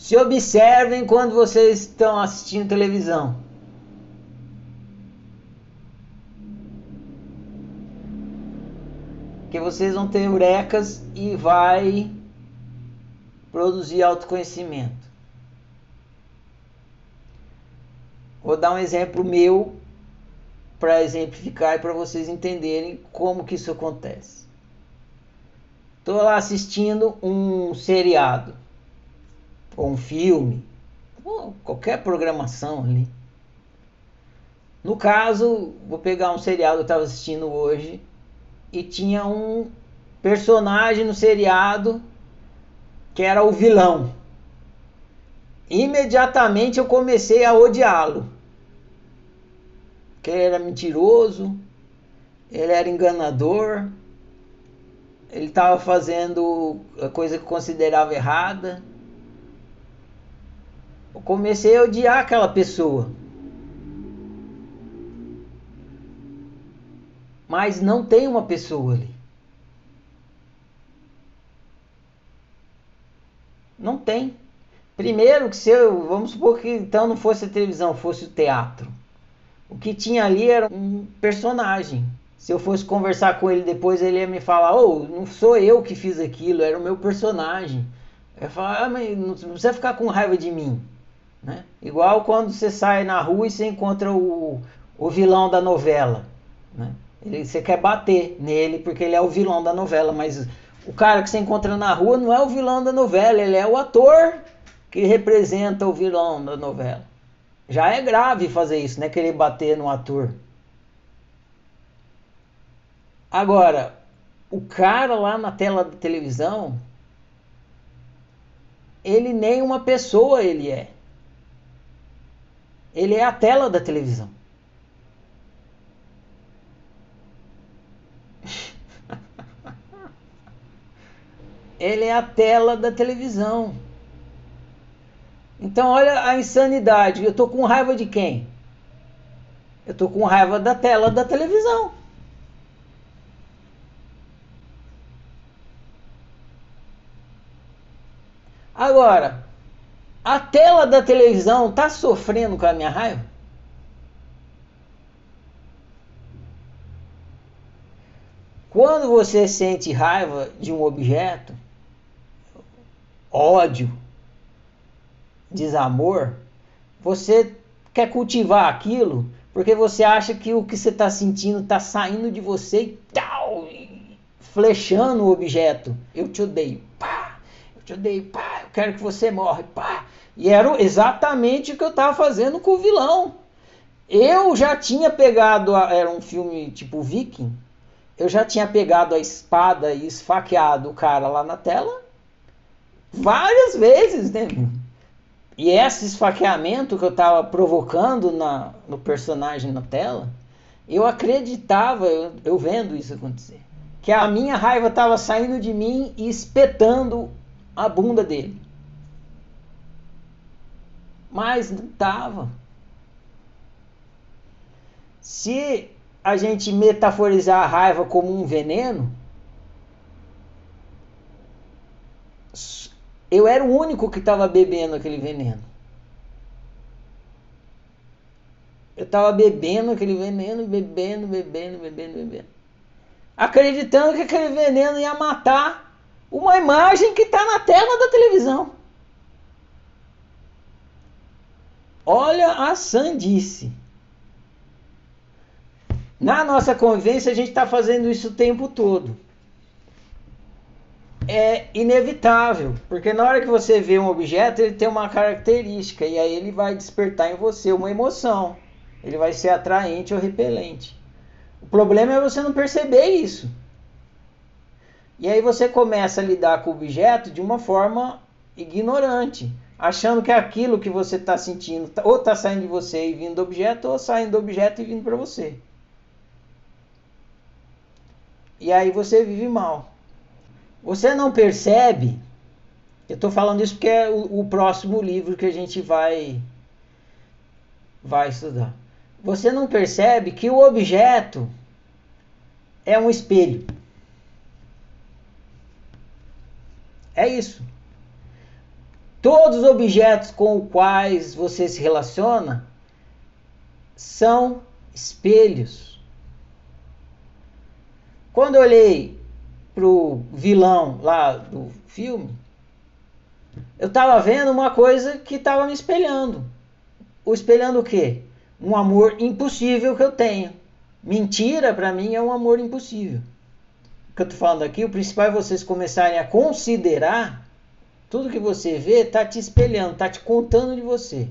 Se observem quando vocês estão assistindo televisão. Que vocês vão ter eurecas e vai produzir autoconhecimento. Vou dar um exemplo meu para exemplificar e para vocês entenderem como que isso acontece. Estou lá assistindo um seriado, ou um filme, ou qualquer programação ali. No caso, vou pegar um seriado que eu estava assistindo hoje e tinha um personagem no seriado que era o vilão. Imediatamente eu comecei a odiá-lo. Que ele era mentiroso, ele era enganador, ele estava fazendo a coisa que considerava errada. Eu comecei a odiar aquela pessoa. Mas não tem uma pessoa ali. Não tem. Primeiro que se eu, vamos supor que então não fosse a televisão, fosse o teatro. O que tinha ali era um personagem. Se eu fosse conversar com ele depois, ele ia me falar: "Oh, não sou eu que fiz aquilo, era o meu personagem". Eu falar: ah, mas não precisa ficar com raiva de mim, né? Igual quando você sai na rua e você encontra o, o vilão da novela, né? Ele, você quer bater nele porque ele é o vilão da novela, mas o cara que você encontra na rua não é o vilão da novela, ele é o ator que representa o vilão da novela. Já é grave fazer isso, né? Querer bater no ator. Agora, o cara lá na tela da televisão, ele nem uma pessoa ele é. Ele é a tela da televisão. ele é a tela da televisão. Então olha a insanidade. Eu tô com raiva de quem? Eu tô com raiva da tela da televisão. Agora, a tela da televisão tá sofrendo com a minha raiva? Quando você sente raiva de um objeto, ódio, desamor, você quer cultivar aquilo porque você acha que o que você está sentindo está saindo de você e tal, flechando o objeto. Eu te odeio, pá, eu te odeio, pá, eu quero que você morre, pá. E era exatamente o que eu estava fazendo com o vilão. Eu já tinha pegado, a, era um filme tipo Viking, eu já tinha pegado a espada e esfaqueado o cara lá na tela várias vezes, né? E esse esfaqueamento que eu estava provocando na, no personagem na tela, eu acreditava, eu, eu vendo isso acontecer, que a minha raiva estava saindo de mim e espetando a bunda dele. Mas não estava. Se a gente metaforizar a raiva como um veneno, Eu era o único que estava bebendo aquele veneno. Eu estava bebendo aquele veneno, bebendo, bebendo, bebendo, bebendo. Acreditando que aquele veneno ia matar uma imagem que está na tela da televisão. Olha a sandice. Na nossa convivência, a gente está fazendo isso o tempo todo é inevitável, porque na hora que você vê um objeto, ele tem uma característica e aí ele vai despertar em você uma emoção. Ele vai ser atraente ou repelente. O problema é você não perceber isso. E aí você começa a lidar com o objeto de uma forma ignorante, achando que aquilo que você está sentindo tá, ou está saindo de você e vindo do objeto, ou saindo do objeto e vindo para você. E aí você vive mal. Você não percebe? Eu estou falando isso porque é o, o, próximo livro que a gente vai vai estudar. Você não percebe que o objeto é um espelho. É isso. Todos os objetos com os quais você se relaciona são espelhos. Quando eu olhei para o vilão lá do filme, eu estava vendo uma coisa que estava me espelhando. O espelhando o quê? Um amor impossível que eu tenho. Mentira para mim é um amor impossível. O que eu estou falando aqui, o principal é vocês começarem a considerar tudo que você vê está te espelhando, está te contando de você.